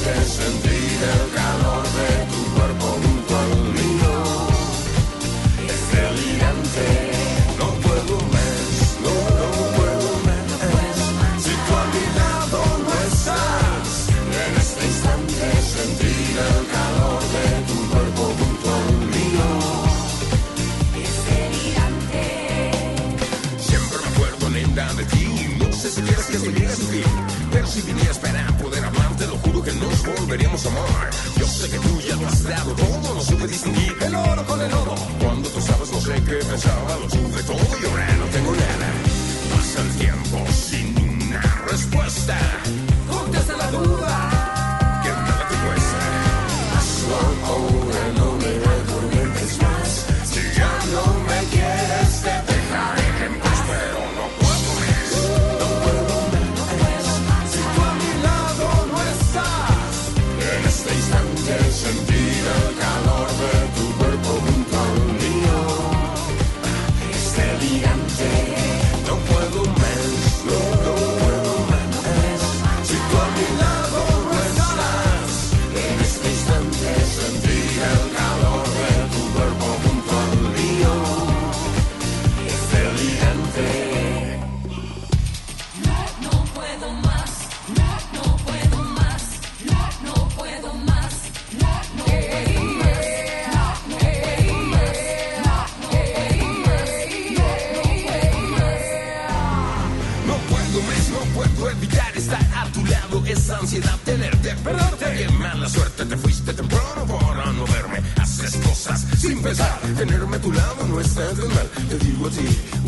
success.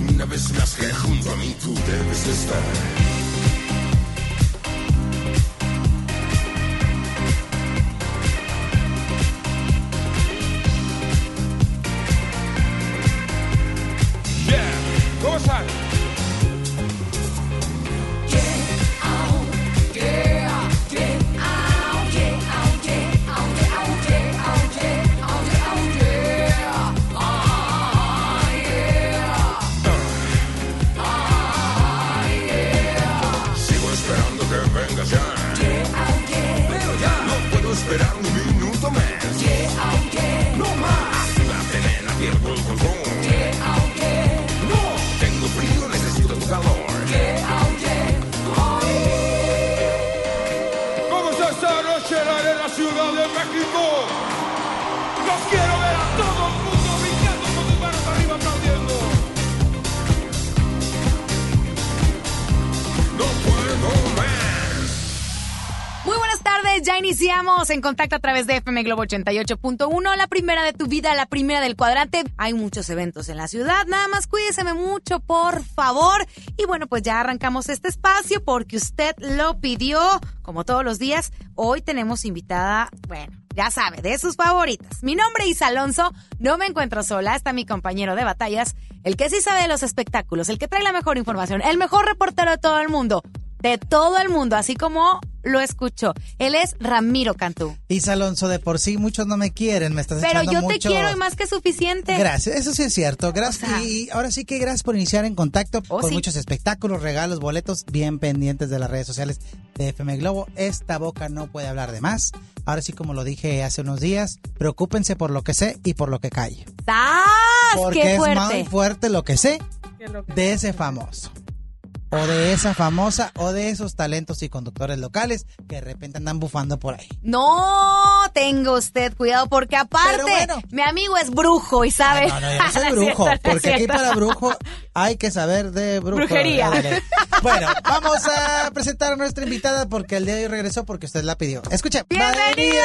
Mil veces más que junto a mí tú debes estar. Iniciamos en contacto a través de FM Globo 88.1, la primera de tu vida, la primera del cuadrante. Hay muchos eventos en la ciudad, nada más cuídeseme mucho, por favor. Y bueno, pues ya arrancamos este espacio porque usted lo pidió, como todos los días. Hoy tenemos invitada, bueno, ya sabe, de sus favoritas. Mi nombre es Alonso, no me encuentro sola, está mi compañero de batallas, el que sí sabe de los espectáculos, el que trae la mejor información, el mejor reportero de todo el mundo, de todo el mundo, así como lo escucho. Él es Ramiro Cantú. Isa Alonso, de por sí muchos no me quieren, me estás Pero echando yo te mucho- quiero y más que suficiente. Gracias, eso sí es cierto. Gracias. O sea- y ahora sí que gracias por iniciar en contacto Oh, con sí. muchos espectáculos, regalos, boletos, bien pendientes de las redes sociales de FM Globo. Esta boca no puede hablar de más. Ahora sí, como lo dije hace unos días, preocúpense por lo que sé y por lo que calle. ¡Sas! Porque ¡Qué es fuerte! más fuerte lo que sé de ese famoso. O de esa famosa, o de esos talentos y conductores locales que de repente andan bufando por ahí. No tenga usted cuidado porque aparte bueno. mi amigo es brujo y sabe. No, no, yo no soy No es brujo, cierto, porque aquí para brujo hay que saber de brujo. Brujería. Bueno, vamos a presentar a nuestra invitada porque el día de hoy regresó porque usted la pidió. Escuche. ¡Bienvenida!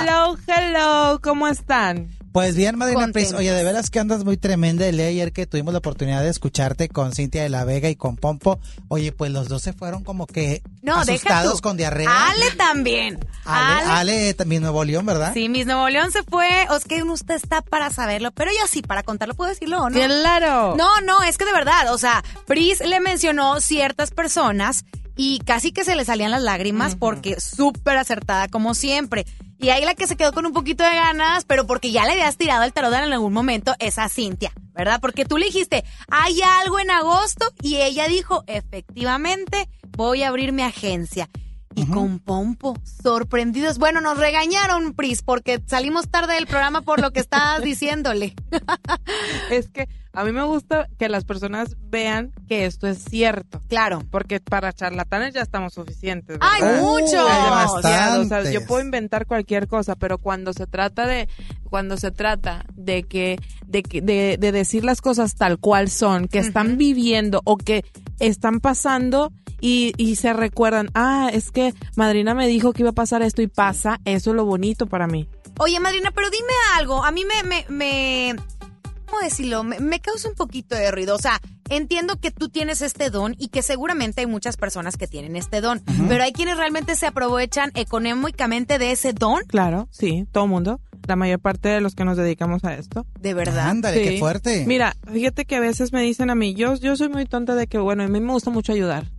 Hello, hello, ¿cómo están? Pues bien, Madrina Pris, Contentos. oye, de veras que andas muy tremenda el ayer que tuvimos la oportunidad de escucharte con Cintia de la Vega y con Pompo. Oye, pues los dos se fueron como que No, asustados con diarrea. Ale también. Ale, Ale también Nuevo León, ¿verdad? Sí, Miss Nuevo León se fue. O es que usted está para saberlo, pero yo sí, para contarlo, ¿puedo decirlo o no? Claro. No, no, es que de verdad, o sea, Pris le mencionó ciertas personas y casi que se le salían las lágrimas porque súper acertada como siempre. Y ahí la que se quedó con un poquito de ganas, pero porque ya le habías tirado el tarot en algún momento, es a Cintia, ¿verdad? Porque tú le dijiste, hay algo en agosto y ella dijo, efectivamente, voy a abrir mi agencia. Y con Pompo, sorprendidos. Bueno, nos regañaron, Pris, porque salimos tarde del programa por lo que estabas diciéndole. Es que a mí me gusta que las personas vean que esto es cierto. Claro. Porque para charlatanes ya estamos suficientes. ¡Ay, muchos! Hay demasiado, o sea, yo puedo inventar cualquier cosa, pero cuando se trata de, cuando se trata de que, de que, de, de decir las cosas tal cual son, que están viviendo o que están pasando y, y se recuerdan, ah, es que madrina me dijo que iba a pasar esto y pasa, eso es lo bonito para mí. Oye, madrina, pero dime algo. A mí me, me, me ¿cómo decirlo? Me, me causa un poquito de ruido. O sea, entiendo que tú tienes este don y que seguramente hay muchas personas que tienen este don, pero hay quienes realmente se aprovechan económicamente de ese don, Claro, sí, todo mundo, la mayor parte de los que nos dedicamos a esto. de verdad. Ándale, Sí. qué fuerte. Mira, fíjate que a veces me dicen a mí, yo, yo soy muy tonta de que, bueno, a mí me gusta mucho ayudar.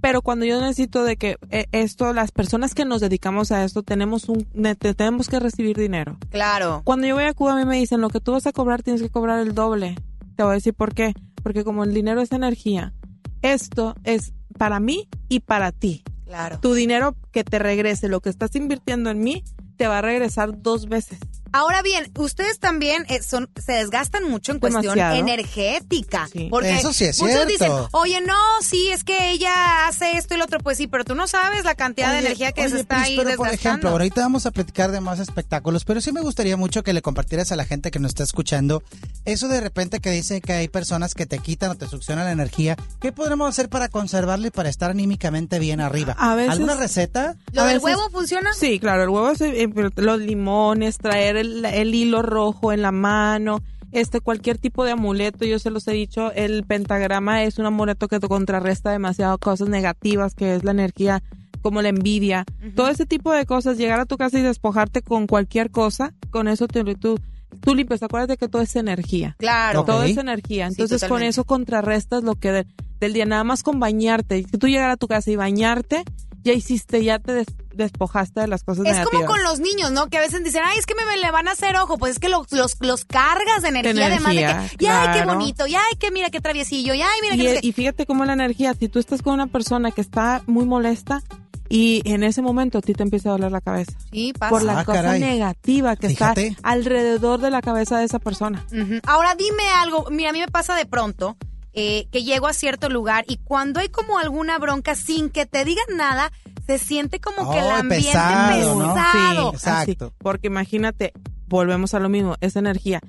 Pero cuando yo necesito de que eh, esto, las personas que nos dedicamos a esto, tenemos un, ne- te- tenemos que recibir dinero. Claro. Cuando yo voy a Cuba, a mí me dicen, lo que tú vas a cobrar, tienes que cobrar el doble. Te voy a decir por qué. Porque como el dinero es energía, esto es para mí y para ti. Claro. Tu dinero que te regrese, lo que estás invirtiendo en mí, te va a regresar dos veces. Ahora bien, ustedes también eh, son, se desgastan mucho en cuestión Demasiado. energética. Sí. Porque Eso sí es muchos cierto. dicen, oye, no, sí, es que ella hace esto y lo otro. Pues sí, pero tú no sabes la cantidad de energía que se está Pris, ahí pero por desgastando. ejemplo, ahorita vamos a platicar de más espectáculos, pero sí me gustaría mucho que le compartieras a la gente que nos está escuchando eso de repente que dice que hay personas que te quitan o te succionan la energía. ¿Qué podremos hacer para conservarla y para estar anímicamente bien arriba? A veces- ¿Alguna receta? ¿Lo A del veces- huevo funciona? Sí, claro, el huevo eh, los limones, traer el, el hilo rojo en la mano, este cualquier tipo de amuleto, yo se los he dicho, el pentagrama es un amuleto que te contrarresta demasiado cosas negativas, que es la energía como la envidia, todo ese tipo de cosas, llegar a tu casa y despojarte con cualquier cosa, con eso te, tú, tú limpias, acuérdate que todo es energía. Claro. Todo es energía. Entonces, con eso contrarrestas lo que de- del día, nada más con bañarte. Que tú llegar a tu casa y bañarte, ya hiciste, ya te des- despojaste de las cosas Es negativas. como con los niños, ¿no? Que a veces dicen, ay, es que me, me le van a hacer ojo. Pues es que los, los, los cargas de energía, además de energía, que, ya, ay, qué claro. bonito, ya, ay, que mira, qué traviesillo, ya, ay, mira, y, que no sé qué". y fíjate cómo la energía, si tú estás con una persona que está muy molesta y en ese momento a ti te empieza a doler la cabeza. Sí, pasa. Por la Ah, cosa caray. negativa que Fíjate. está alrededor de la cabeza de esa persona. Ahora dime algo, mira, a mí me pasa de pronto eh, que llego a cierto lugar y cuando hay como alguna bronca sin que te digan nada, se siente como que el ambiente pesado. Sí, Exacto. así. porque imagínate, volvemos a lo mismo, es energía.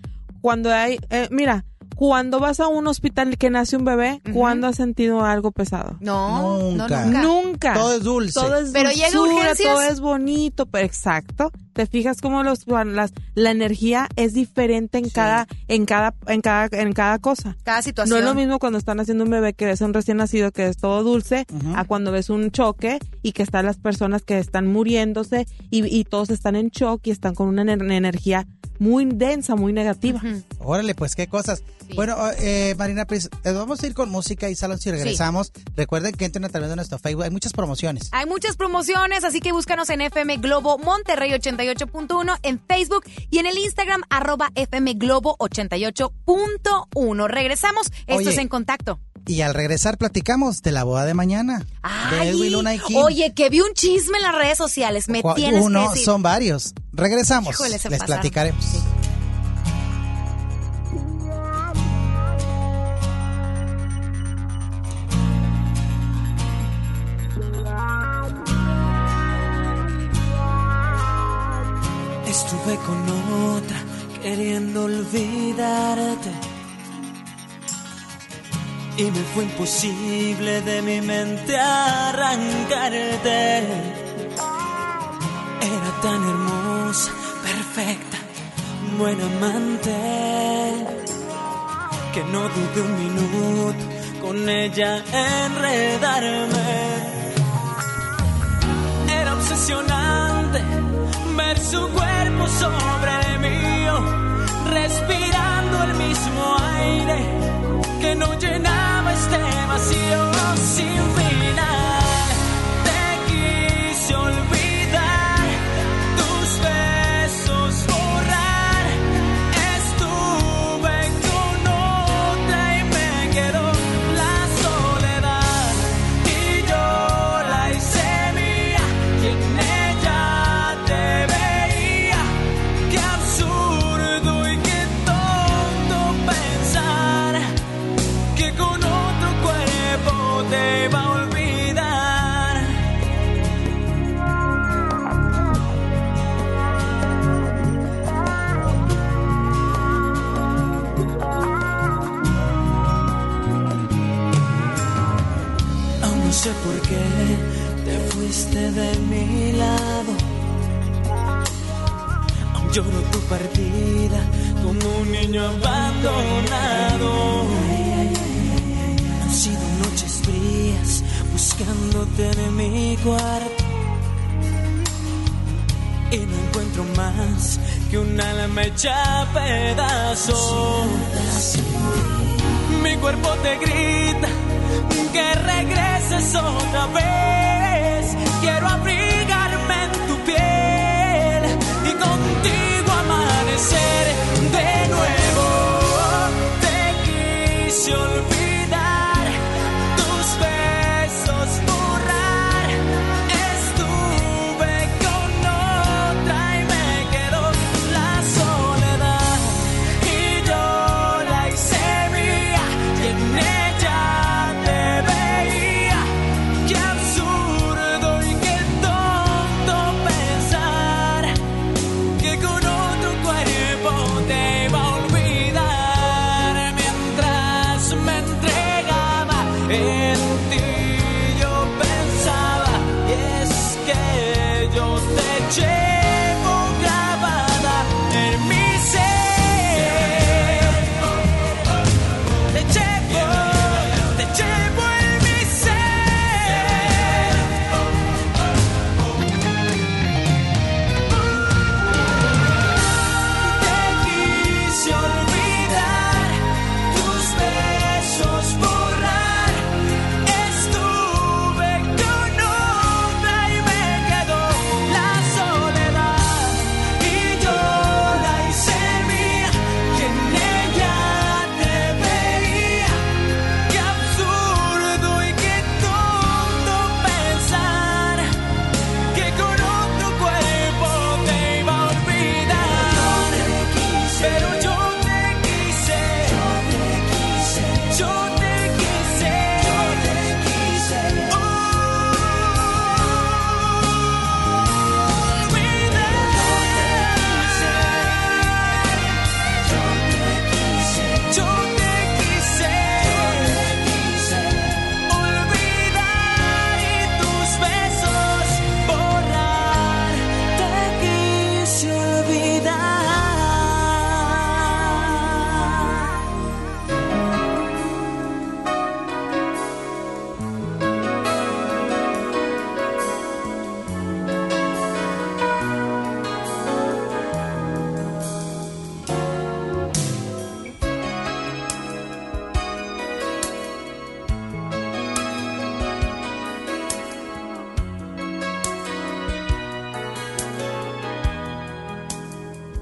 Cuando hay, eh, mira, Cuando vas a un hospital que nace un bebé. ¿cuándo has sentido algo pesado? No, Nunca. no, nunca. Nunca. Todo es dulce. Todo es Pero llega dulzura, urgencias. todo es bonito, pero exacto. Te fijas cómo los las, la energía es diferente en Sí. cada en cada en cada en cada cosa. Cada No situación. es lo mismo cuando están haciendo un bebé que ves a un recién nacido que es todo dulce, a cuando ves un choque y que están las personas que están muriéndose y, y todos están en shock y están con una ener- energía muy densa, muy negativa. Órale, pues qué cosas. Sí. Bueno, eh, Marina Pris, eh, vamos a ir con música y salón si regresamos. Recuerden que entren a través de nuestro Facebook. Hay muchas promociones. Hay muchas promociones, así que búscanos en FM Globo Monterrey 88.1 en Facebook y en el Instagram arroba FM Globo 88.1. Regresamos. Esto Oye. es En Contacto. Y al regresar platicamos de la boda de mañana. de Ay, Edwin Luna y Kim. oye, que vi un chisme en las redes sociales. Me Cua- tienes Uno, que decir. son varios. Regresamos. Híjole, se Les pasaron. platicaremos. Sí. Estuve con otra queriendo olvidarte. Y me fue imposible de mi mente arrancarte. Era tan hermosa, perfecta, buena amante, que no dudé un minuto con ella enredarme. Era obsesionante ver su cuerpo sobre el mío, respirando el mismo aire que no llenaba este vacío sin partida como un niño abandonado. Han sido noches frías buscándote en mi cuarto. Y no encuentro más que un alma hecha a pedazos. Mi cuerpo te grita que regreses otra vez. Quiero abrigarme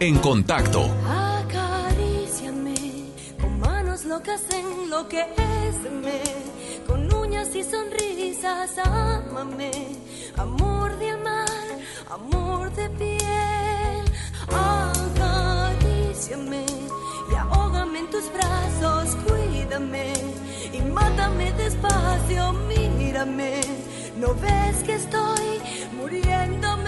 en contacto. Acaríciame con manos locas en lo que es con uñas y sonrisas, ámame, amor de amar, amor de piel. Acaríciame y ahógame en tus brazos, cuídame y mátame despacio, mírame. ¿No ves que estoy muriéndome?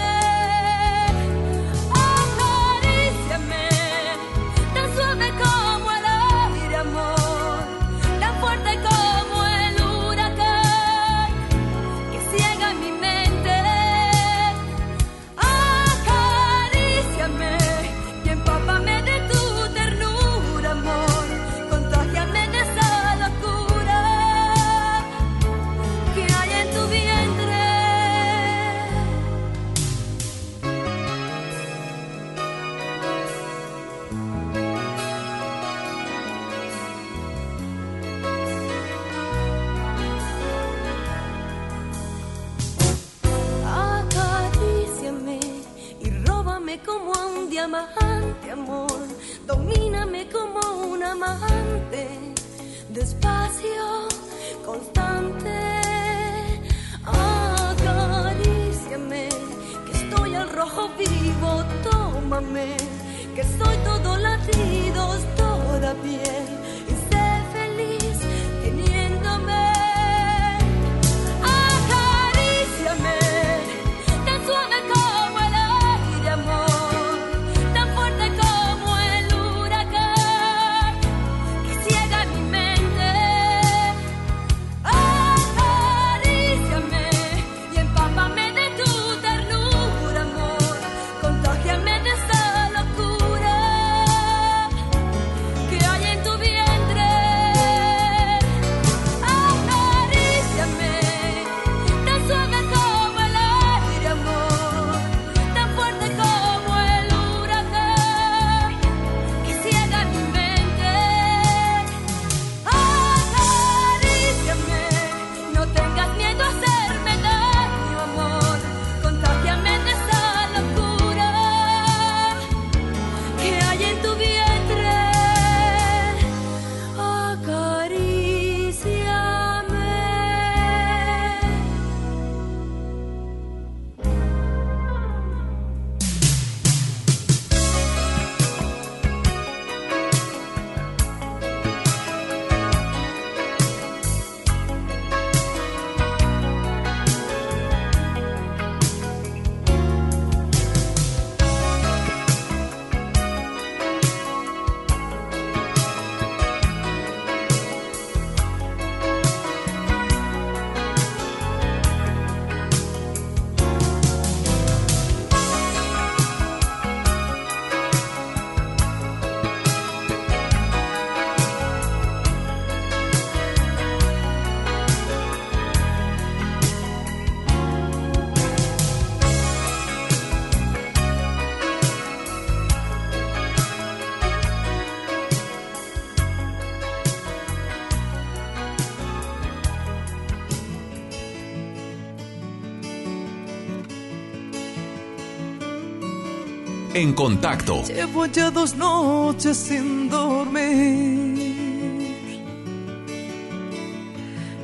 en contacto. Llevo ya dos noches sin dormir.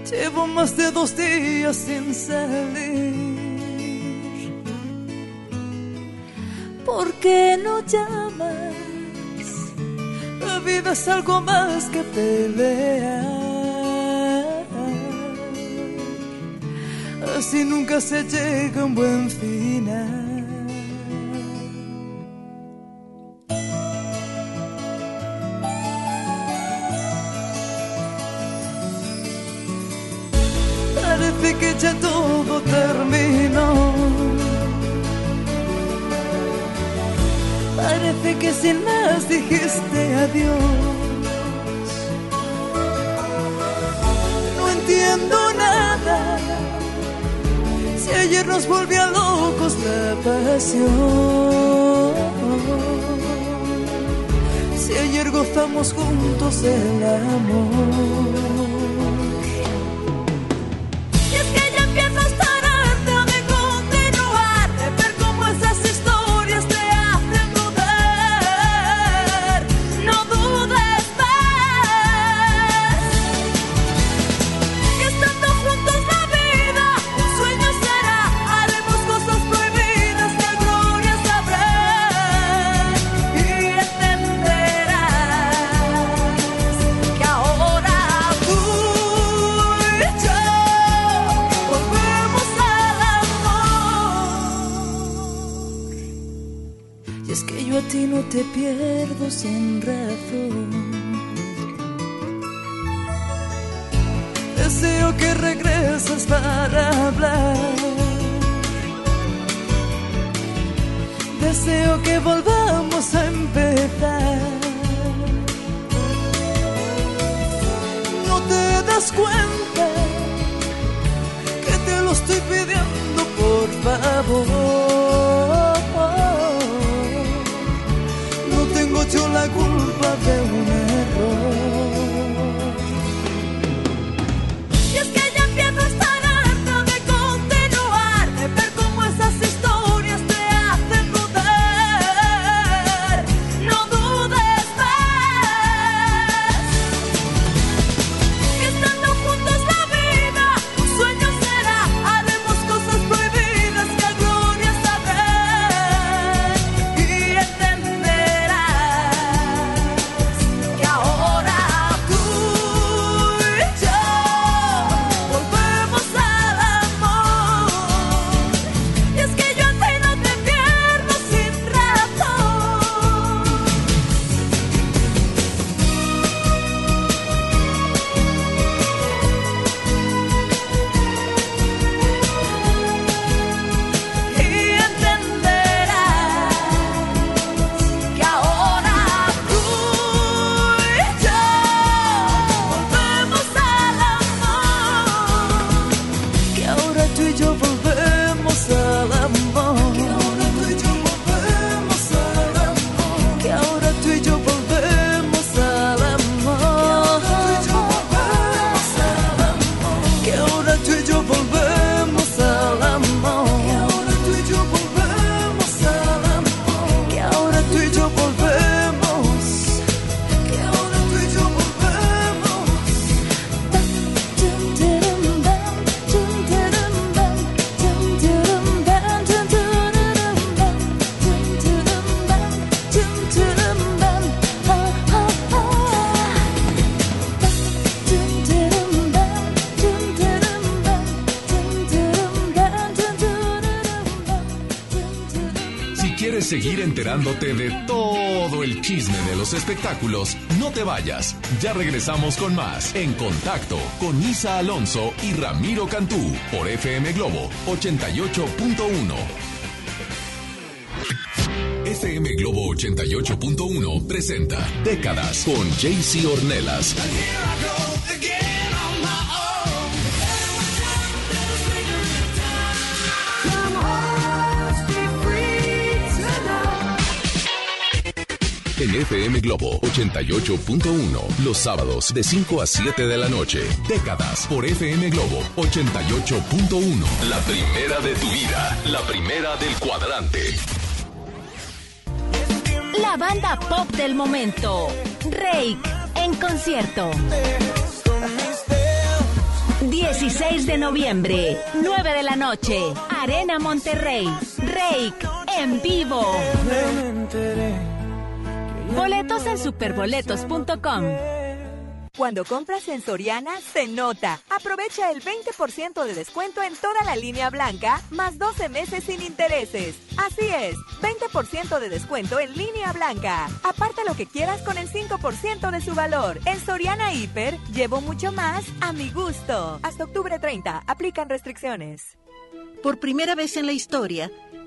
Llevo más de dos días sin salir. ¿Por qué no llamas? La vida es algo más que pelear. Así nunca se llega a un buen final. Si ayer gozamos juntos el amor. Te pierdo sin razón. Deseo que regreses para hablar. Deseo que volvamos a empezar. No te das cuenta que te lo estoy pidiendo por favor. Yo la culpa de un chisme de los espectáculos, no te vayas. Ya regresamos con más En Contacto con Isa Alonso y Ramiro Cantú por FM Globo 88.1. FM Globo 88.1 presenta Décadas con JC Ornelas. FM Globo 88.1, los sábados de 5 a 7 de la noche. Décadas por FM Globo 88.1. La primera de tu vida, la primera del cuadrante. La banda pop del momento. Rake en concierto. 16 de noviembre, 9 de la noche, Arena Monterrey. Rake en vivo. Boletos en superboletos.com. Cuando compras en Soriana, se nota. Aprovecha el 20% de descuento en toda la línea blanca, más 12 meses sin intereses. Así es, 20% de descuento en línea blanca. Aparta lo que quieras con el 5% de su valor. En Soriana Hiper, llevo mucho más a mi gusto. Hasta octubre 30, aplican restricciones. Por primera vez en la historia,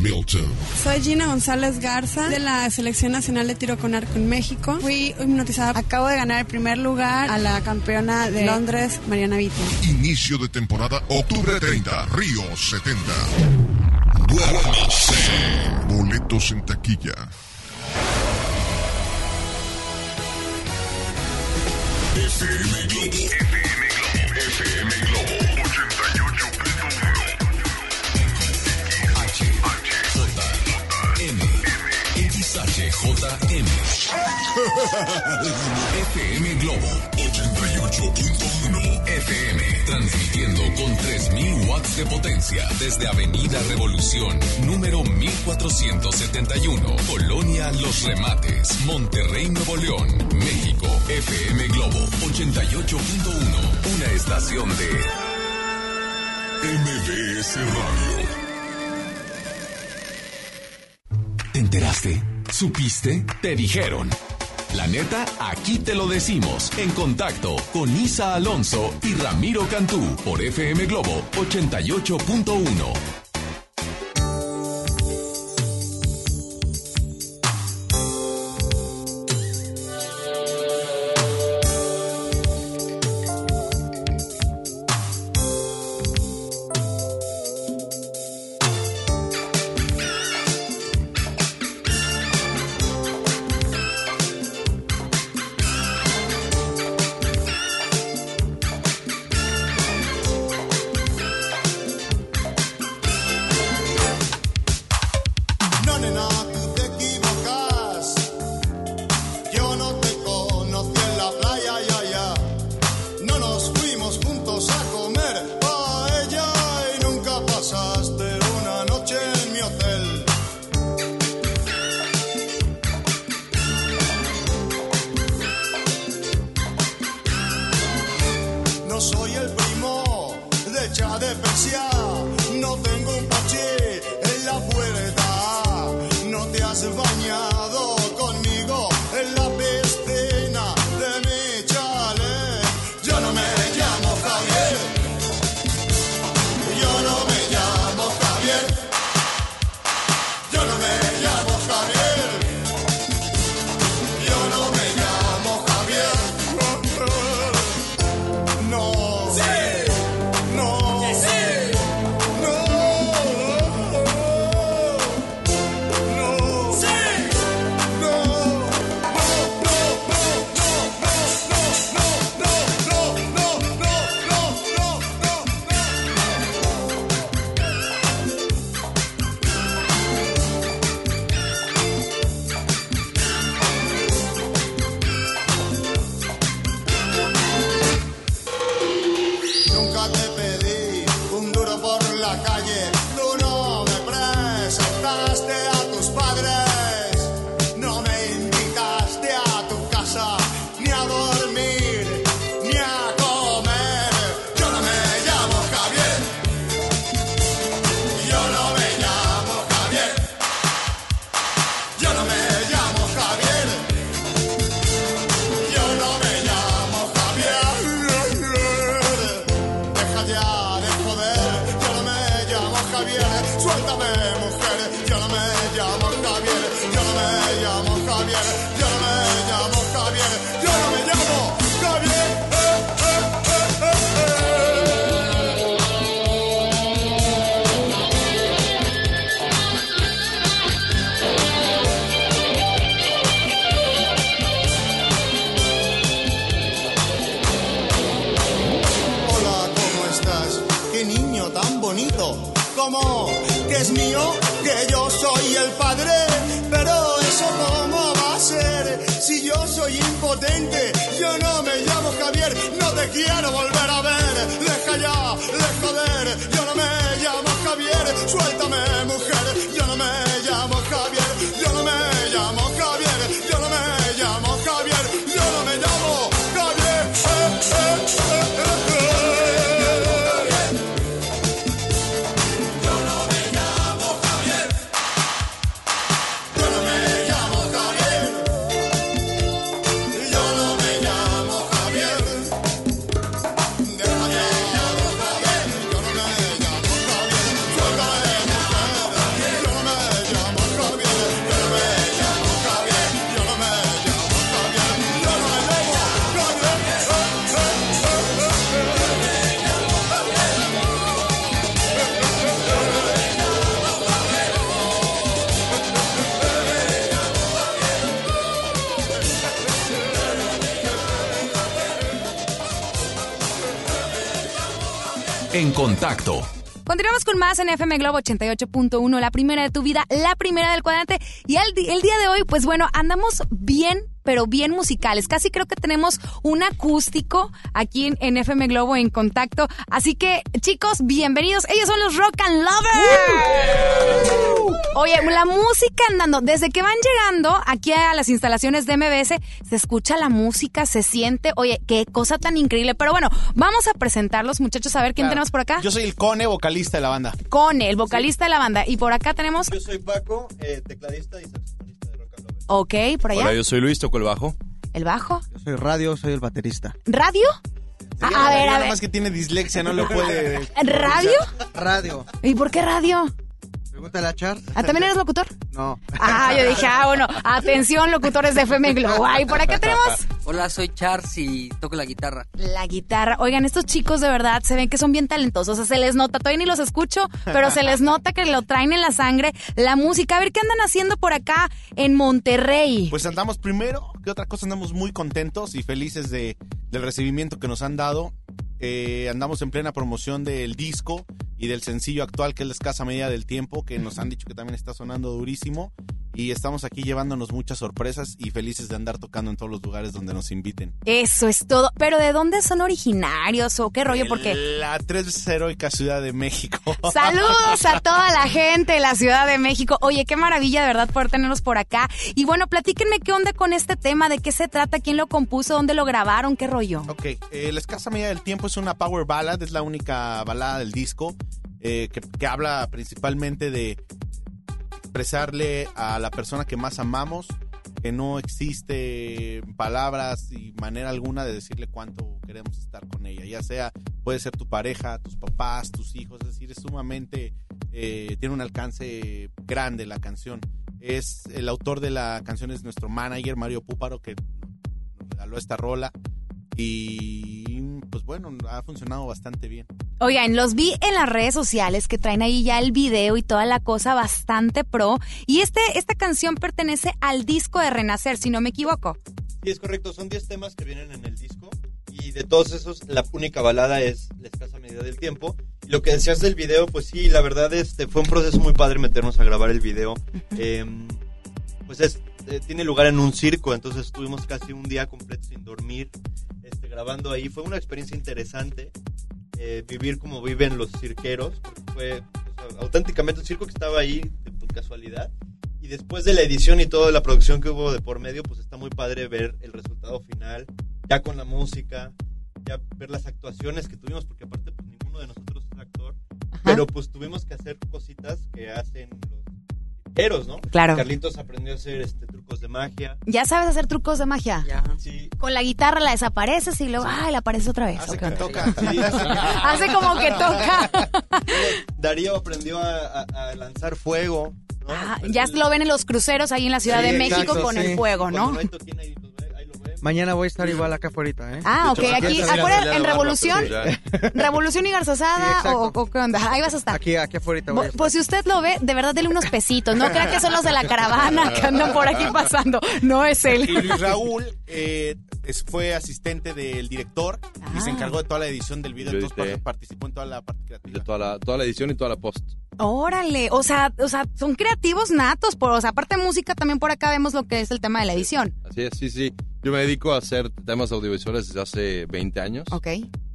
Milton. Soy Gina González Garza de la Selección Nacional de Tiro con Arco en México. Fui hipnotizada. Acabo de ganar el primer lugar a la campeona de Londres, Mariana Vita. Inicio de temporada, octubre 30, Río 70. Duérmase. Boletos en taquilla. FM Globo. 88.1. XHJM. FM Globo 88.1 FM. Transmitiendo con 3000 watts de potencia desde Avenida Revolución, número 1471, Colonia Los Remates, Monterrey, Nuevo León, México. FM Globo 88.1. Una estación de MBS Radio. ¿Te enteraste? ¿Supiste? Te dijeron. La neta, aquí te lo decimos. En contacto con Isa Alonso y Ramiro Cantú por FM Globo 88.1. Suéltame, mujer, En contacto. Continuamos con más en FM Globo 88.1, la primera de tu vida, la primera del cuadrante. Y el, día de hoy, pues bueno, andamos bien, pero bien musicales. Casi creo que tenemos un acústico aquí en, en FM Globo en contacto. Así que, chicos, bienvenidos. Ellos son los Rock and Lovers. Oye, la música andando, desde que van llegando aquí a las instalaciones de MBS, se escucha la música, se siente, oye, qué cosa tan increíble. Pero bueno, vamos a presentarlos, muchachos, a ver quién Claro. tenemos por acá. Yo soy el Cone, vocalista de la banda. Cone, el vocalista de la banda. Y por acá tenemos. Yo soy Paco, eh, tecladista y saxofonista Ok, por allá. Hola, yo soy Luis, toco el bajo. El bajo. Yo soy Radio, soy el baterista. ¿Radio? A, a ver, a Nada ver. más que tiene dislexia, no lo puede. ¿Radio? Radio. ¿Y por qué radio? Pregúntale a Char. ¿Ah, también eres locutor? No. Ah, yo dije, ah, bueno, atención, locutores de FM Globo. Ay, por acá tenemos Hola, soy Charles y toco la guitarra. la guitarra. Oigan, estos chicos de verdad se ven que son bien talentosos. O sea, se les nota, todavía ni los escucho, pero se les nota que lo traen en la sangre. La música. A ver, ¿qué andan haciendo por acá en Monterrey? Pues andamos primero, que otra cosa, andamos muy contentos y felices de, del recibimiento que nos han dado. Eh, andamos en plena promoción del disco y del sencillo actual que es La escasa medida del tiempo, que nos han dicho que también está sonando durísimo. Y estamos aquí llevándonos muchas sorpresas y felices de andar tocando en todos los lugares donde nos inviten. Eso es todo. Pero ¿de dónde son originarios o qué rollo? Porque La tres veces heroica Ciudad de México. Saludos a toda la gente de la Ciudad de México. Oye, qué maravilla de verdad poder tenerlos por acá. Y bueno, platíquenme qué onda con este tema, de qué se trata, quién lo compuso, dónde lo grabaron, qué rollo. Ok, eh, La escasa medida del tiempo es una power ballad, es la única balada del disco eh, que, que habla principalmente de expresarle a la persona que más amamos que no existe palabras y manera alguna de decirle cuánto queremos estar con ella, ya sea puede ser tu pareja, tus papás, tus hijos, es decir, es sumamente, eh, tiene un alcance grande la canción. Es el autor de la canción es nuestro manager Mario Púparo que nos regaló esta rola y bueno, ha funcionado bastante bien. Oigan, los vi en las redes sociales que traen ahí ya el video y toda la cosa bastante pro. Y este, esta canción pertenece al disco de Renacer, si no me equivoco. Sí, es correcto, son 10 temas que vienen en el disco y de todos esos la única balada es La escasa medida del tiempo. Y lo que decías del video, pues sí, la verdad este fue un proceso muy padre meternos a grabar el video. Em, pues es, eh, tiene lugar en un circo, entonces estuvimos casi un día completo sin dormir grabando ahí. Fue una experiencia interesante eh, vivir como viven los cirqueros, fue o sea, auténticamente un circo que estaba ahí de por casualidad. Y después de la edición y toda la producción que hubo de por medio, pues está muy padre ver el resultado final, ya con la música, ya ver las actuaciones que tuvimos, porque aparte pues ninguno de nosotros es actor, pero pues tuvimos que hacer cositas que hacen los Claro. Carlitos aprendió a hacer este, trucos de magia. ¿Ya sabes hacer trucos de magia? Sí. Con la guitarra la desapareces y luego, ay, la aparece otra vez. Hace Ok. que toca. Sí, hace que- Hace como que toca. Darío aprendió a, a- a lanzar fuego. ¿no? Ah, ya lo ven en los cruceros ahí en la Ciudad Sí, de México exacto, con sí. el fuego, Cuando ¿no? hay ahí los. Mañana voy a estar igual acá afuera, ¿eh? Ah, ok, aquí, afuera, en Revolución, Sí. Revolución y Garzosada, o, o qué onda, ahí vas a estar. Aquí, aquí afuera voy a estar. Pues si usted lo ve, de verdad dele unos pesitos, no crea que son los de la caravana que andan por aquí pasando, no es él. Y Luis Raúl eh, fue asistente del director y se Ah. encargó de toda la edición del video, Yo entonces edité. par- participó en toda la parte creativa. De toda la, toda la edición y toda la post. Órale, o sea, o sea, son creativos natos, por, o sea, aparte de música también por acá vemos lo que es el tema de la edición. Así es, sí, sí. Yo me dedico a hacer temas audiovisuales desde hace 20 años. Ok.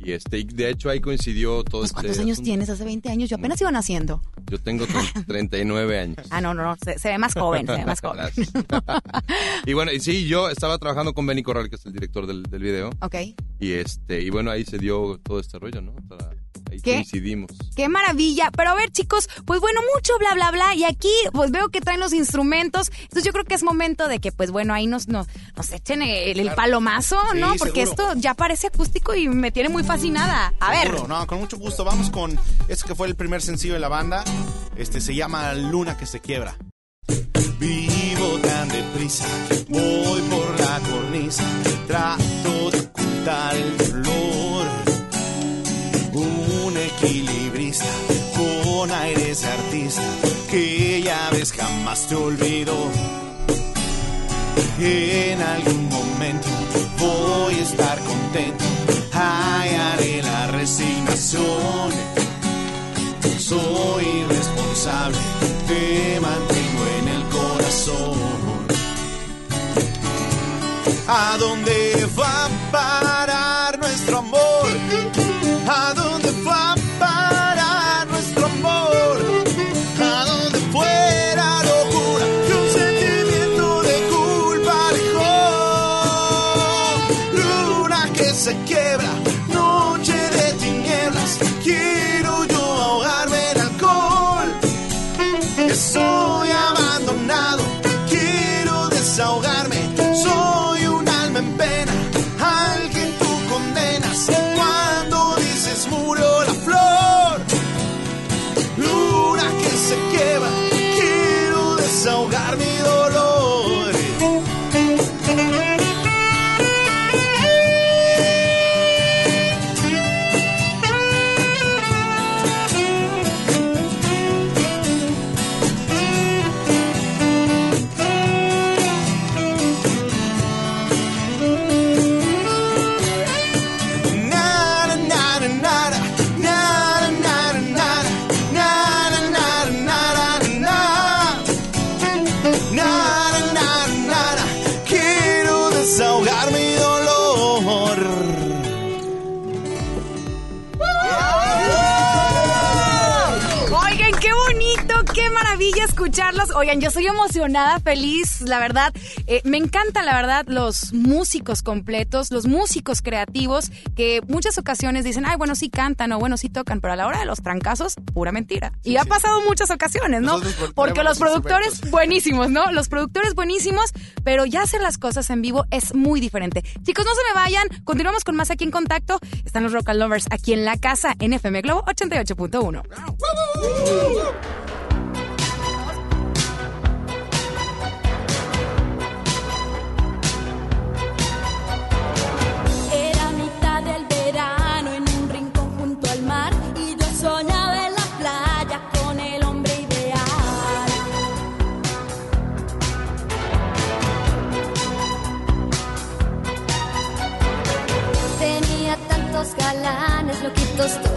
Y este, y de hecho ahí coincidió todo este ¿Cuántos años asunto. tienes? Hace 20 años, yo apenas iban haciendo. Yo tengo tre- 39 años. Ah, no, no, no, se, se ve más joven, se ve más joven. Y bueno, y sí, yo estaba trabajando con Benny Corral, que es el director del, del video. Ok. Y este, y bueno, ahí se dio todo este rollo, ¿no? Sea, ahí ¿Qué? coincidimos. Qué maravilla. Pero a ver, chicos, pues bueno, mucho bla, bla, bla. Y aquí, pues veo que traen los instrumentos. Entonces yo creo que es momento de que, pues bueno, ahí nos, nos, nos echen el, el palomazo, Sí, ¿no? Porque seguro. esto ya parece acústico y me tiene muy fascinada. A ver. Seguro, no, con mucho gusto. Vamos con este que fue el primer sencillo de la banda. Este se llama Luna que se quiebra. Vivo tan deprisa, voy por la cornisa, trato de ocultar el dolor. Un equilibrista con aires de artista que ya ves jamás te olvido. En algún momento voy a estar contento, resignación. Soy responsable, te mantengo en el corazón. ¿A dónde va a parar nuestro amor? Oigan, yo soy emocionada, feliz, la verdad. Eh, me encantan, la verdad, los músicos completos, los músicos creativos que muchas ocasiones dicen, ay, bueno, sí cantan o bueno, sí tocan, pero a la hora de los trancazos, pura mentira. y ha pasado muchas ocasiones, ¿no? Por- Porque los productores buenísimos, ¿no? Los productores buenísimos, pero ya hacer las cosas en vivo es muy diferente. Chicos, no se me vayan, continuamos con más aquí en contacto. Están los Rock and Lovers aquí en la casa en FM Globo 88.1. Those.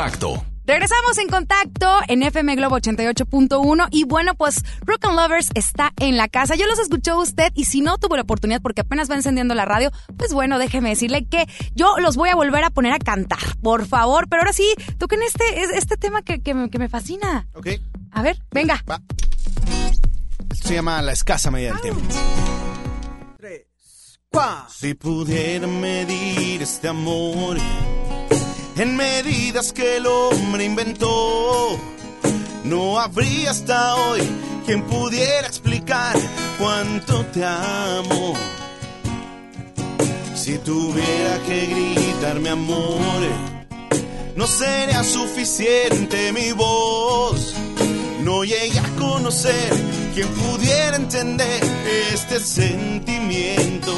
Contacto. Regresamos en contacto en FM Globo 88.1 y bueno, pues Rock and Lovers está en la casa. Yo los escuchó usted y si no tuvo la oportunidad porque apenas va encendiendo la radio, pues bueno, déjeme decirle que yo los voy a volver a poner a cantar, por favor. Pero ahora sí, toquen este, es- este tema que, que me, que me fascina. Ok. A ver, venga. Esto se llama La escasa medida del tiempo. Si pudiera medir este amor en medidas que el hombre inventó, no habría hasta hoy quien pudiera explicar cuánto te amo. Si tuviera que gritar mi amor, no sería suficiente mi voz. No llegué a conocer quien pudiera entender este sentimiento.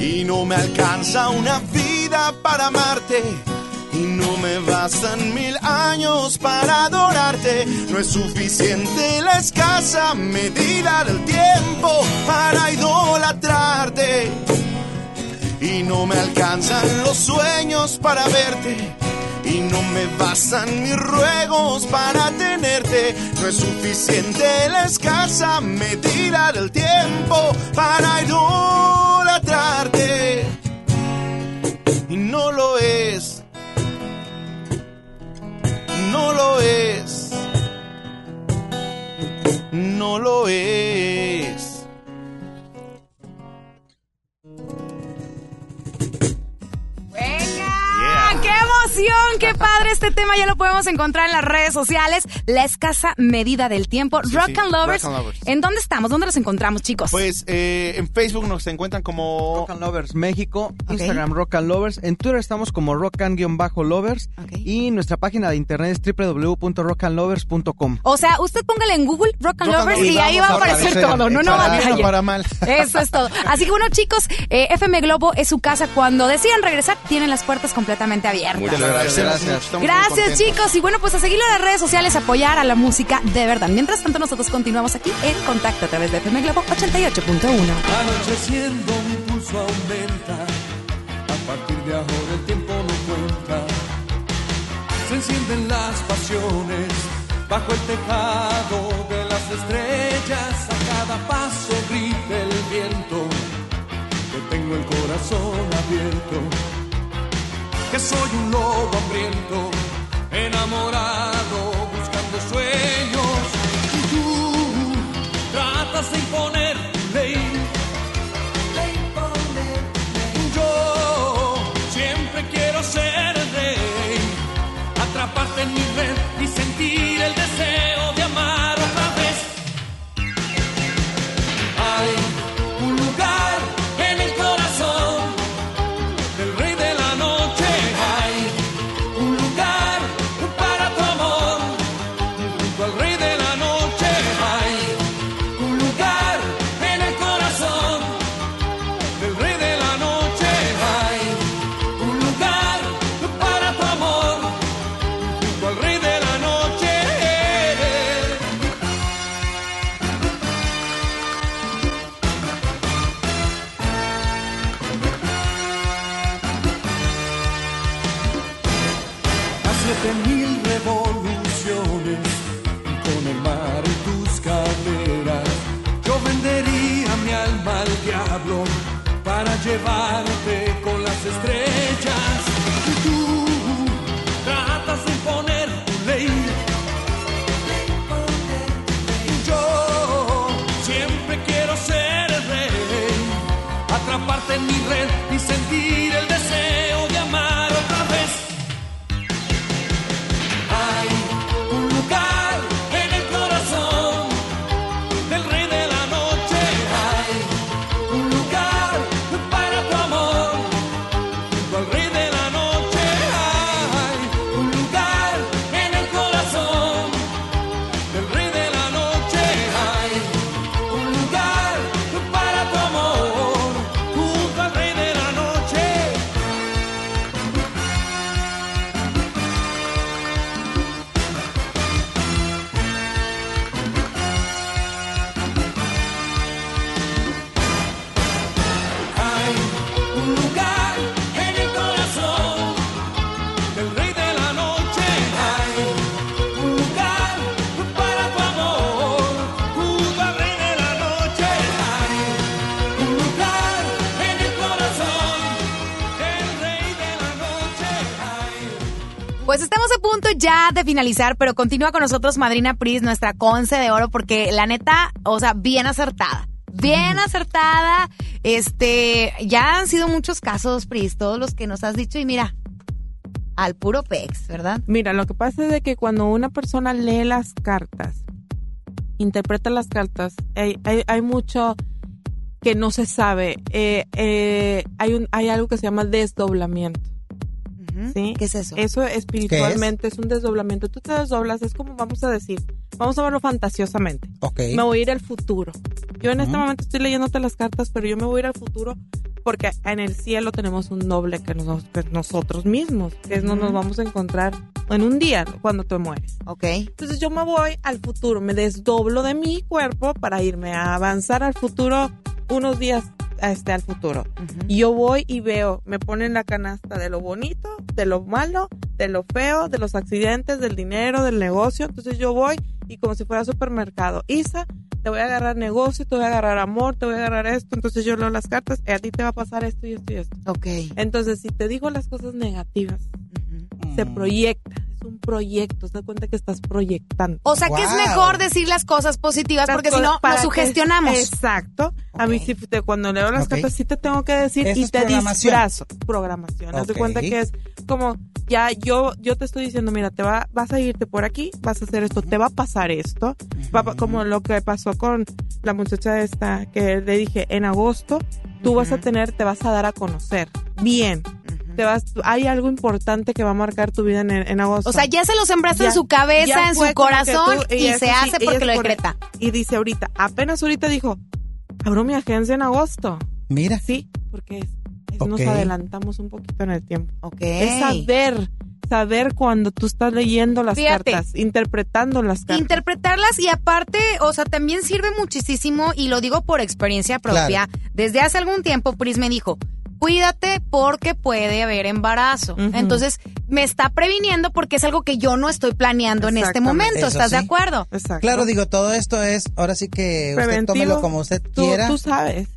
Y no me alcanza una vida para amarte. Y no me bastan mil años para adorarte. No es suficiente la escasa medida del tiempo para idolatrarte. Y no me alcanzan los sueños para verte. Y no me bastan mis ruegos para tenerte. No es suficiente la escasa medida del tiempo para idolatrarte. Y no lo es. No lo es. No lo es. Emoción! ¡Qué padre este tema! Ya lo podemos encontrar en las redes sociales. La escasa medida del tiempo. Sí, Rock, sí, and Lovers. Rock and Lovers. ¿En dónde estamos? ¿Dónde los encontramos, chicos? Pues eh, en Facebook nos encuentran como Rock and Lovers México, Instagram Rock and Lovers, en Twitter estamos como Rock and-Lovers y nuestra página de internet es www.rockandlovers.com. O sea, usted póngale en Google Rock and Rock and Lovers y ahí va a aparecer todo. No, no batalla. para mal. Eso es todo. Así que bueno, chicos, eh, FM Globo es su casa. Cuando decidan regresar, tienen las puertas completamente abiertas. Muchas gracias. Gracias. Chicos. Y bueno, pues a seguirlo en las redes sociales, apoyar a la música de verdad. Mientras tanto, nosotros continuamos aquí en contacto a través de FM Globo 88.1. Anocheciendo mi pulso aumenta, a partir de ahora el tiempo no cuenta. Se encienden las pasiones bajo el tejado de ya de finalizar, pero continúa con nosotros Madrina Pris, nuestra conce de oro, porque la neta, o sea, bien acertada. Bien acertada. Este, ya han sido muchos casos, Pris, todos los que nos has dicho, y mira, al puro pex, ¿verdad? Mira, lo que pasa es de que cuando una persona lee las cartas, interpreta las cartas, hay, hay, hay mucho que no se sabe. Eh, eh, hay, un, hay algo que se llama desdoblamiento. ¿Sí? ¿Qué es eso? Eso espiritualmente es? un desdoblamiento. Tú te desdoblas, es como vamos a decir, vamos a verlo fantasiosamente. Ok. Me voy a ir al futuro. Yo en este Ujú. momento estoy leyéndote las cartas, pero yo me voy a ir al futuro porque en el cielo tenemos un doble que, nos- que nosotros mismos, que no nos vamos a encontrar en un día cuando te mueres. Ok. Entonces yo me voy al futuro, me desdoblo de mi cuerpo para irme a avanzar al futuro unos días este, al futuro. Y yo voy y veo, me ponen la canasta de lo bonito, de lo malo, de lo feo, de los accidentes, del dinero, del negocio. Entonces yo voy y como si fuera supermercado, Isa, te voy a agarrar negocio, te voy a agarrar amor, te voy a agarrar esto. Entonces yo leo las cartas y a ti te va a pasar esto y esto y esto. Ok. Entonces si te digo las cosas negativas, se proyecta. Es un proyecto, se da cuenta que estás proyectando. O sea que es mejor decir las cosas positivas Las porque si no nos que- sugestionamos. exacto. A mí sí, te- cuando leo las cartas sí te tengo que decir Eso y te disfrazo. Programación. Haz de Ok. cuenta que es como, ya yo yo te estoy diciendo, mira, te va, vas a irte por aquí, vas a hacer esto, te va a pasar esto. Va como lo que pasó con la muchacha esta que le dije en agosto, tú vas a tener, te vas a dar a conocer. Bien. Te vas, hay algo importante que va a marcar tu vida en, en agosto. O sea, ya se lo sembraste en su cabeza, en su corazón tú- y se sí, hace porque lo decreta. Y dice ahorita, apenas ahorita dijo, abro mi agencia en agosto. Mira. Sí, porque es- nos adelantamos un poquito en el tiempo. Ok. Es saber, saber cuando tú estás leyendo las Fíjate. cartas, interpretando las cartas. Interpretarlas y aparte, o sea, también sirve muchísimo y lo digo por experiencia propia. Desde hace algún tiempo Pris me dijo, cuídate porque puede haber embarazo. Entonces, me está previniendo porque es algo que yo no estoy planeando en este momento. Eso ¿Estás de acuerdo? Claro, digo, todo esto es, ahora sí que usted Preventivo. tómelo como usted quiera. tú sabes.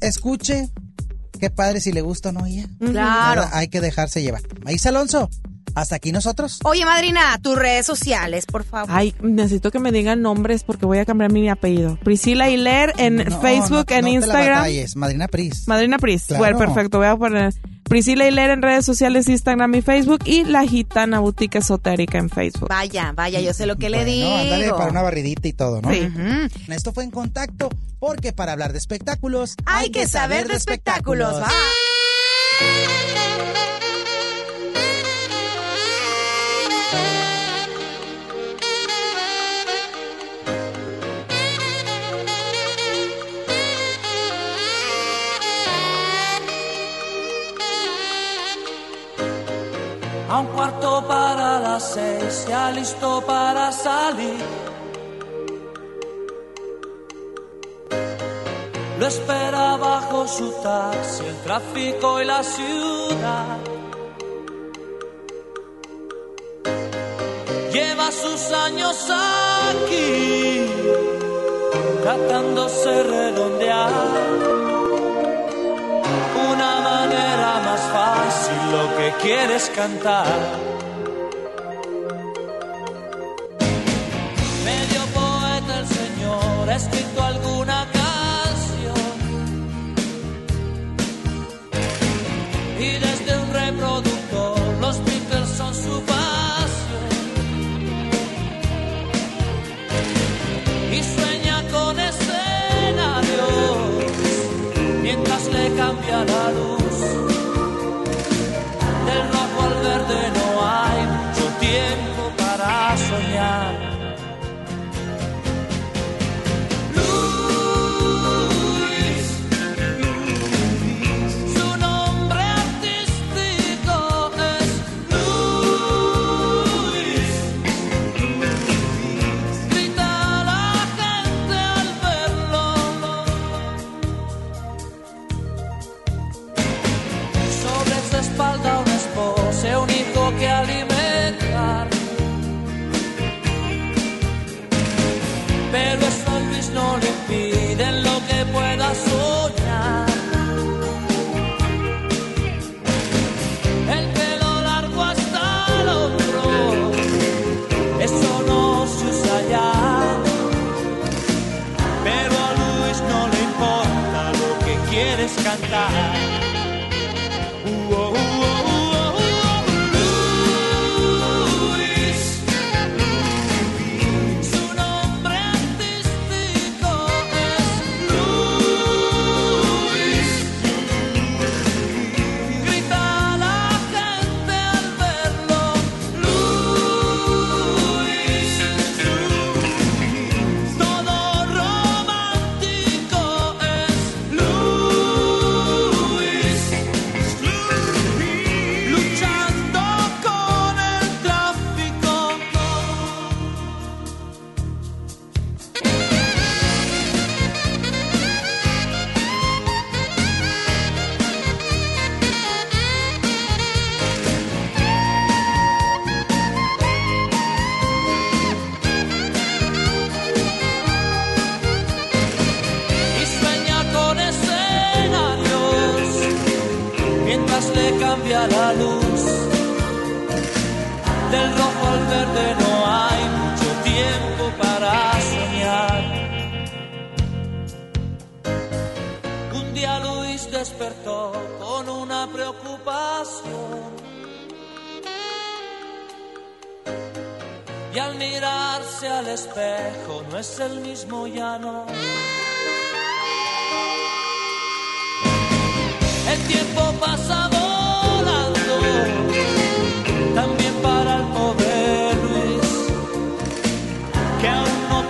Escuche, qué padre si le gusta o no ella. Claro. ¿Verdad? Hay que dejarse llevar. Maíz Alonso, hasta aquí nosotros. Oye, madrina, tus redes sociales, por favor. Ay, necesito que me digan nombres porque voy a cambiar mi apellido. Priscila Hiler en No, Facebook, no- en no te la Instagram. batalles, Madrina Pris. Madrina Pris. Claro. Bueno, perfecto. Voy a poner Priscila Hiler en redes sociales, Instagram y Facebook. Y La Gitana Boutique Esotérica en Facebook. Vaya, vaya, yo sé lo que le Bueno, digo. ándale para una barridita y todo, ¿no? Sí. Esto fue en contacto, porque para hablar de espectáculos Hay que saber de espectáculos. Va. Para las seis, ya listo para salir. Lo espera bajo su taxi, el tráfico y la ciudad. Lleva sus años aquí, tratándose redondear una manera más fácil lo que quieres cantar.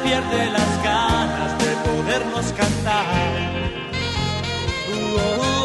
Pierde las ganas de podernos cantar. Uh, oh,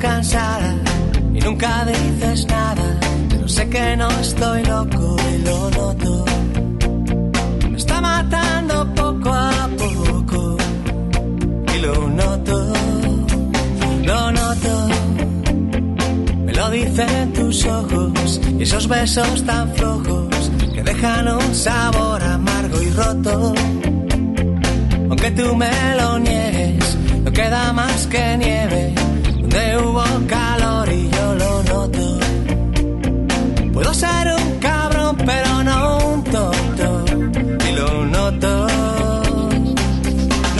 y nunca dices nada, pero sé que no estoy loco y lo noto. Me está matando poco a poco y lo noto, lo noto. Me lo dicen tus ojos y esos besos tan flojos que dejan un sabor amargo y roto. Aunque tú me lo niegues, no queda más que nieve hubo calor y yo lo noto. Puedo ser un cabrón, pero no un tonto y lo noto.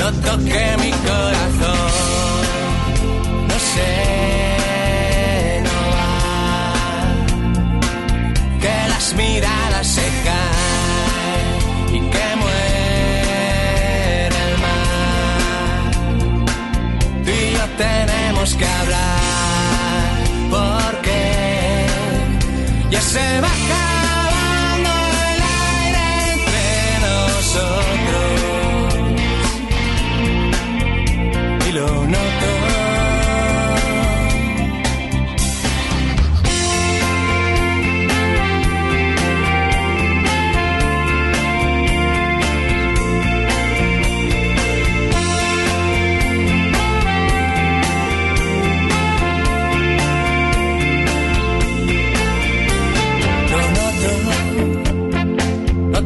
Noto que mi corazón no sé. no va, Que las miradas tenemos que hablar porque ya se va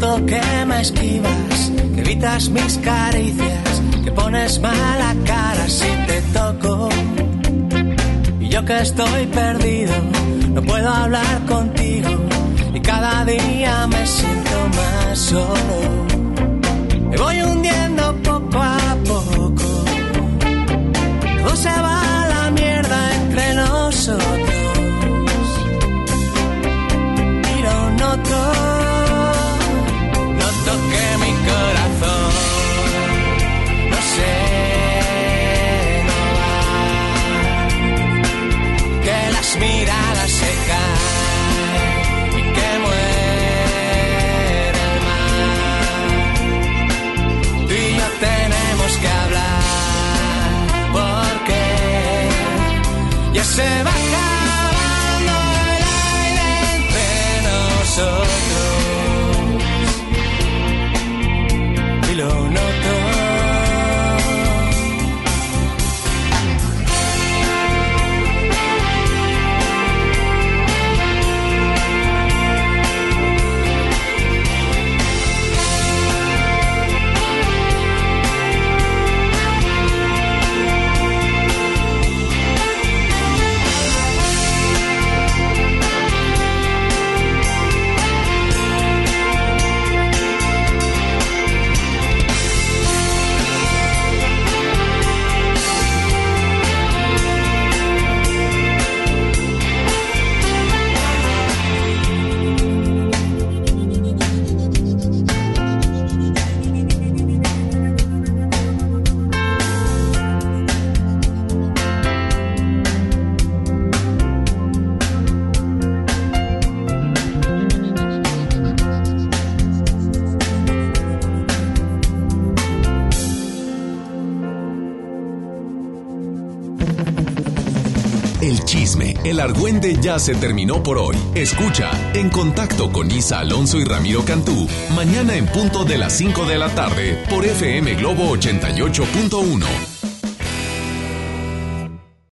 Que me esquivas, que evitas mis caricias, que pones mala cara si te toco. Y yo que estoy perdido, no puedo hablar contigo. Y cada día me siento más solo. Me voy hundiendo argüende ya se terminó por hoy. Escucha En Contacto con Isa Alonso y Ramiro Cantú, mañana en punto de las 5 de la tarde por FM Globo 88.1.